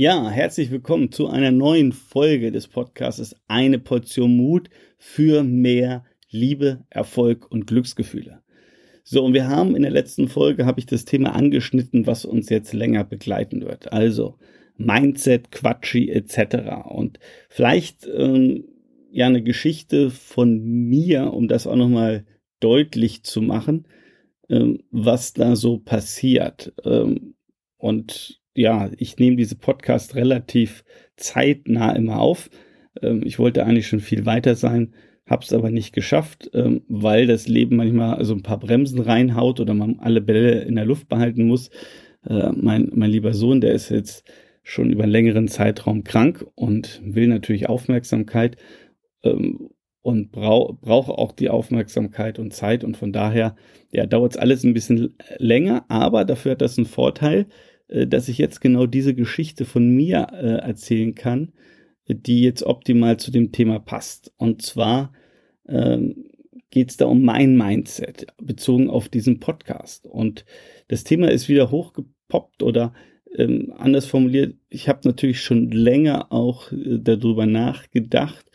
Ja, herzlich willkommen zu einer neuen Folge des Podcasts Eine Portion Mut für mehr Liebe, Erfolg und Glücksgefühle. So, und wir haben in der letzten Folge, habe ich das Thema angeschnitten, was uns jetzt länger begleiten wird. Also Mindset, Quatschi etc. Und vielleicht ähm, ja eine Geschichte von mir, um das auch nochmal deutlich zu machen, ähm, was da so passiert. Ähm, und ja, ich nehme diese Podcast relativ zeitnah immer auf. Ähm, ich wollte eigentlich schon viel weiter sein, habe es aber nicht geschafft, ähm, weil das Leben manchmal so ein paar Bremsen reinhaut oder man alle Bälle in der Luft behalten muss. Äh, mein, mein lieber Sohn, der ist jetzt schon über einen längeren Zeitraum krank und will natürlich Aufmerksamkeit ähm, und brau braucht auch die Aufmerksamkeit und Zeit und von daher ja, dauert es alles ein bisschen länger, aber dafür hat das einen Vorteil, dass ich jetzt genau diese Geschichte von mir äh, erzählen kann, die jetzt optimal zu dem Thema passt. Und zwar ähm, geht es da um mein Mindset, bezogen auf diesen Podcast. Und das Thema ist wieder hochgepoppt oder ähm, anders formuliert, ich habe natürlich schon länger auch äh, darüber nachgedacht,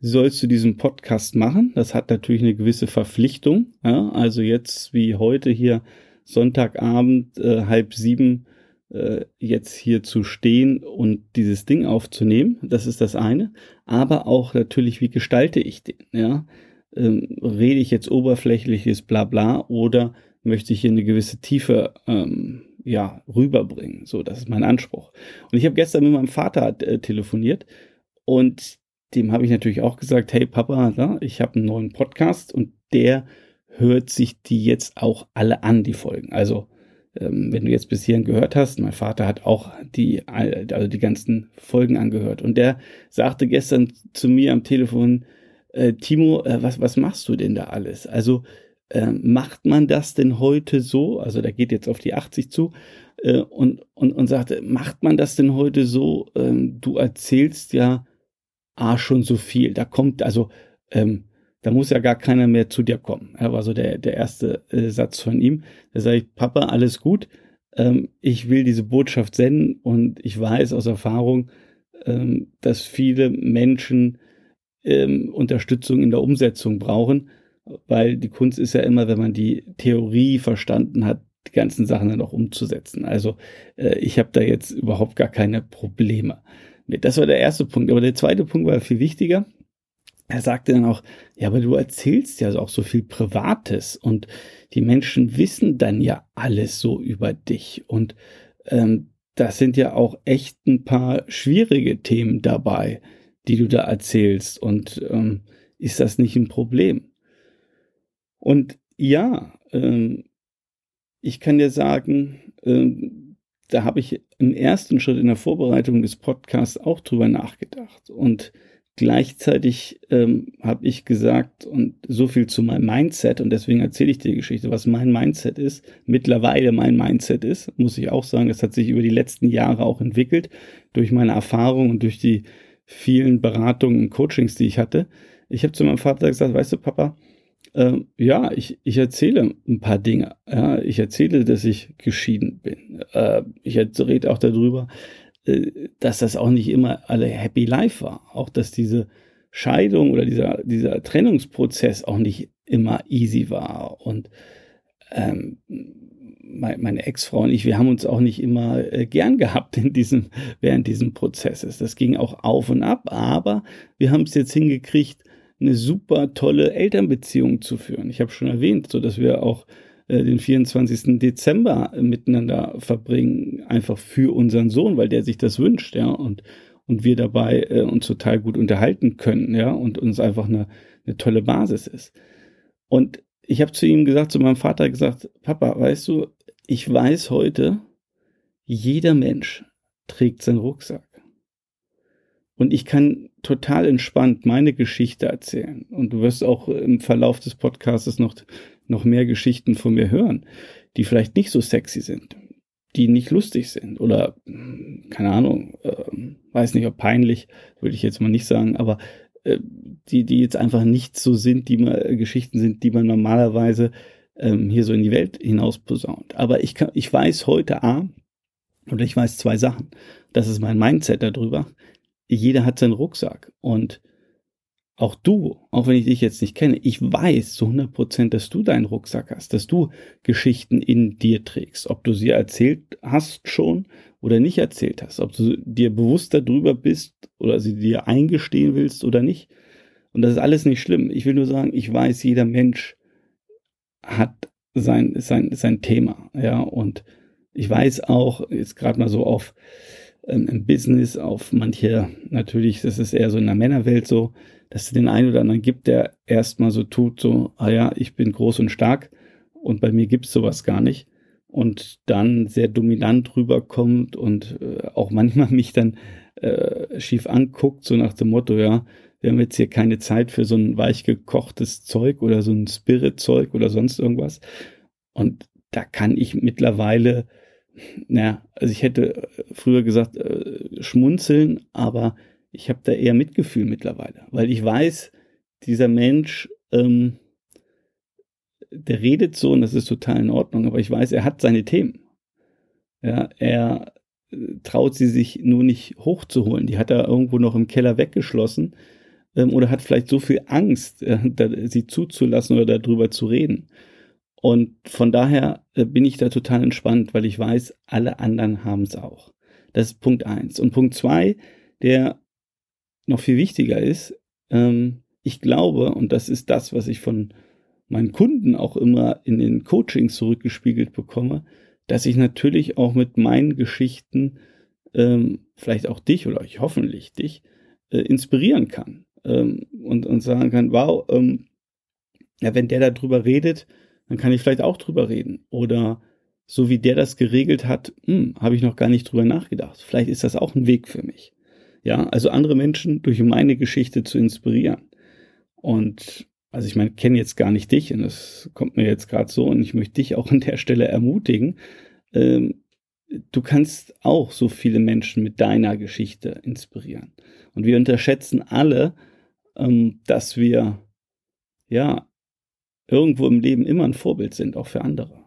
sollst du diesen Podcast machen? Das hat natürlich eine gewisse Verpflichtung. Ja? Also jetzt wie heute hier Sonntagabend äh, halb sieben äh, jetzt hier zu stehen und dieses Ding aufzunehmen. Das ist das eine. Aber auch natürlich, wie gestalte ich den? Ja? Ähm, rede ich jetzt oberflächliches Blabla oder möchte ich hier eine gewisse Tiefe ähm, ja, rüberbringen? So, das ist mein Anspruch. Und ich habe gestern mit meinem Vater äh, telefoniert und dem habe ich natürlich auch gesagt, hey Papa, ja, ich habe einen neuen Podcast und der hört sich die jetzt auch alle an, die Folgen. Also ähm, wenn du jetzt bis hierhin gehört hast, mein Vater hat auch die, also die ganzen Folgen angehört. Und der sagte gestern zu mir am Telefon, äh, Timo, äh, was, was machst du denn da alles? Also äh, macht man das denn heute so? Also der geht jetzt auf die 80 zu äh, und, und, und sagte, macht man das denn heute so? Ähm, du erzählst ja ah, schon so viel. Da kommt, also ähm, da muss ja gar keiner mehr zu dir kommen. Ja, war so der, der erste äh, Satz von ihm. Da sage ich, Papa, alles gut. Ähm, ich will diese Botschaft senden und ich weiß aus Erfahrung, ähm, dass viele Menschen ähm, Unterstützung in der Umsetzung brauchen, weil die Kunst ist ja immer, wenn man die Theorie verstanden hat, die ganzen Sachen dann auch umzusetzen. Also äh, ich habe da jetzt überhaupt gar keine Probleme. Das war der erste Punkt. Aber der zweite Punkt war viel wichtiger er sagte dann auch, ja, aber du erzählst ja auch so viel Privates und die Menschen wissen dann ja alles so über dich. Und ähm, das sind ja auch echt ein paar schwierige Themen dabei, die du da erzählst. Und ähm, ist das nicht ein Problem? Und ja, ähm, ich kann dir sagen, ähm, da habe ich im ersten Schritt in der Vorbereitung des Podcasts auch drüber nachgedacht. Und Gleichzeitig ähm, habe ich gesagt, und so viel zu meinem Mindset, und deswegen erzähle ich dir die Geschichte, was mein Mindset ist, mittlerweile mein Mindset ist, muss ich auch sagen, das hat sich über die letzten Jahre auch entwickelt, durch meine Erfahrung und durch die vielen Beratungen und Coachings, die ich hatte. Ich habe zu meinem Vater gesagt, weißt du, Papa, äh, ja, ich, ich erzähle ein paar Dinge. Ja, ich erzähle, dass ich geschieden bin. Äh, ich rede auch darüber, dass das auch nicht immer alle happy life war. Auch dass diese Scheidung oder dieser, dieser Trennungsprozess auch nicht immer easy war. Und ähm, meine Ex-Frau und ich, wir haben uns auch nicht immer äh, gern gehabt in diesem, während diesem Prozesses. Das ging auch auf und ab, aber wir haben es jetzt hingekriegt, eine super tolle Elternbeziehung zu führen. Ich habe schon erwähnt, so dass wir auch äh, den 24. Dezember miteinander verbringen, einfach für unseren Sohn, weil der sich das wünscht, ja, und, und wir dabei äh, uns total gut unterhalten können, ja, und uns einfach eine, eine tolle Basis ist. Und ich habe zu ihm gesagt, zu meinem Vater gesagt, Papa, weißt du, ich weiß heute, jeder Mensch trägt seinen Rucksack. Und ich kann total entspannt meine Geschichte erzählen. Und du wirst auch im Verlauf des Podcasts noch noch mehr Geschichten von mir hören, die vielleicht nicht so sexy sind, die nicht lustig sind oder keine Ahnung, äh, weiß nicht, ob peinlich, würde ich jetzt mal nicht sagen, aber äh, die, die jetzt einfach nicht so sind, die man äh, Geschichten sind, die man normalerweise ähm, hier so in die Welt hinaus posaunt. Aber ich kann, ich weiß heute A, Oder ich weiß zwei Sachen. Das ist mein Mindset darüber. Jeder hat seinen Rucksack und auch du, auch wenn ich dich jetzt nicht kenne, ich weiß zu 100 Prozent, dass du deinen Rucksack hast, dass du Geschichten in dir trägst. Ob du sie erzählt hast schon oder nicht erzählt hast, ob du dir bewusst darüber bist oder sie dir eingestehen willst oder nicht. Und das ist alles nicht schlimm. Ich will nur sagen, ich weiß, jeder Mensch hat sein, sein, sein Thema, ja, und ich weiß auch, jetzt gerade mal so auf im Business, auf manche, natürlich, das ist eher so in der Männerwelt so, dass es den einen oder anderen gibt, der erstmal so tut, so, ah ja, ich bin groß und stark und bei mir gibt es sowas gar nicht. Und dann sehr dominant rüberkommt und äh, auch manchmal mich dann äh, schief anguckt, so nach dem Motto, ja, wir haben jetzt hier keine Zeit für so ein weich gekochtes Zeug oder so ein Spirit-Zeug oder sonst irgendwas. Und da kann ich mittlerweile, naja, also ich hätte früher gesagt, äh, schmunzeln, aber ich habe da eher Mitgefühl mittlerweile, weil ich weiß, dieser Mensch, ähm, der redet so und das ist total in Ordnung, aber ich weiß, er hat seine Themen. Ja, er äh, traut sie sich nur nicht hochzuholen. Die hat er irgendwo noch im Keller weggeschlossen ähm, oder hat vielleicht so viel Angst, äh, da, sie zuzulassen oder darüber zu reden. Und von daher äh, bin ich da total entspannt, weil ich weiß, alle anderen haben es auch. Das ist Punkt eins. Und Punkt zwei, der noch viel wichtiger ist, ähm, ich glaube, und das ist das, was ich von meinen Kunden auch immer in den Coachings zurückgespiegelt bekomme, dass ich natürlich auch mit meinen Geschichten ähm, vielleicht auch dich oder ich hoffentlich dich äh, inspirieren kann ähm, und, und sagen kann, wow, ähm, ja, wenn der darüber redet, dann kann ich vielleicht auch drüber reden. Oder so wie der das geregelt hat, hm, habe ich noch gar nicht drüber nachgedacht. Vielleicht ist das auch ein Weg für mich. Ja, also andere Menschen durch meine Geschichte zu inspirieren. Und also ich meine, kenne jetzt gar nicht dich und das kommt mir jetzt gerade so und ich möchte dich auch an der Stelle ermutigen. Ähm, du kannst auch so viele Menschen mit deiner Geschichte inspirieren. Und wir unterschätzen alle, ähm, dass wir ja irgendwo im Leben immer ein Vorbild sind, auch für andere.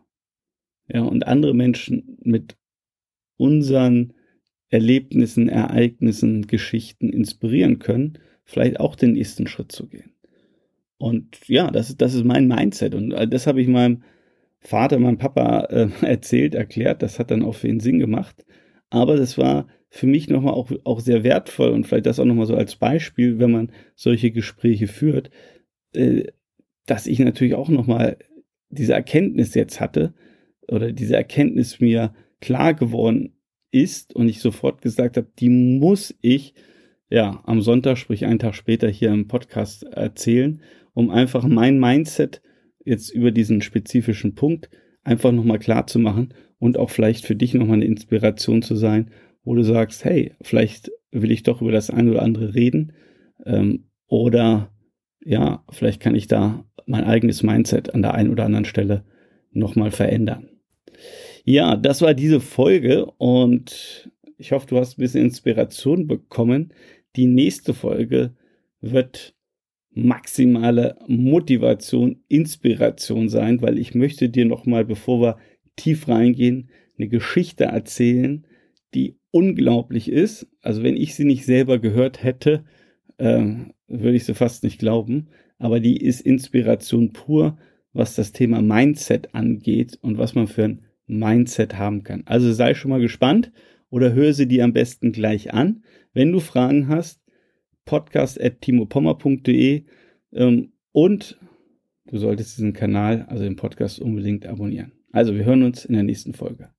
Ja, und andere Menschen mit unseren Erlebnissen, Ereignissen, Geschichten inspirieren können, vielleicht auch den nächsten Schritt zu gehen. Und ja, das, das ist mein Mindset. Und äh, das habe ich meinem Vater, meinem Papa äh, erzählt, erklärt. Das hat dann auch für ihn Sinn gemacht. Aber das war für mich nochmal auch, auch sehr wertvoll und vielleicht das auch nochmal so als Beispiel, wenn man solche Gespräche führt, äh, dass ich natürlich auch nochmal diese Erkenntnis jetzt hatte oder diese Erkenntnis mir klar geworden ist und ich sofort gesagt habe, die muss ich ja am Sonntag, sprich einen Tag später hier im Podcast erzählen, um einfach mein Mindset jetzt über diesen spezifischen Punkt einfach nochmal klar zu machen und auch vielleicht für dich nochmal eine Inspiration zu sein, wo du sagst, hey, vielleicht will ich doch über das eine oder andere reden ähm, oder ja, vielleicht kann ich da mein eigenes Mindset an der einen oder anderen Stelle nochmal verändern. Ja, das war diese Folge und ich hoffe, du hast ein bisschen Inspiration bekommen. Die nächste Folge wird maximale Motivation, Inspiration sein, weil ich möchte dir nochmal, bevor wir tief reingehen, eine Geschichte erzählen, die unglaublich ist. Also wenn ich sie nicht selber gehört hätte, äh, würde ich sie fast nicht glauben. Aber die ist Inspiration pur, was das Thema Mindset angeht und was man für ein Mindset haben kann. Also sei schon mal gespannt oder hör sie dir am besten gleich an. Wenn du Fragen hast, podcast.timopommer.de ähm, und du solltest diesen Kanal, also den Podcast, unbedingt abonnieren. Also wir hören uns in der nächsten Folge.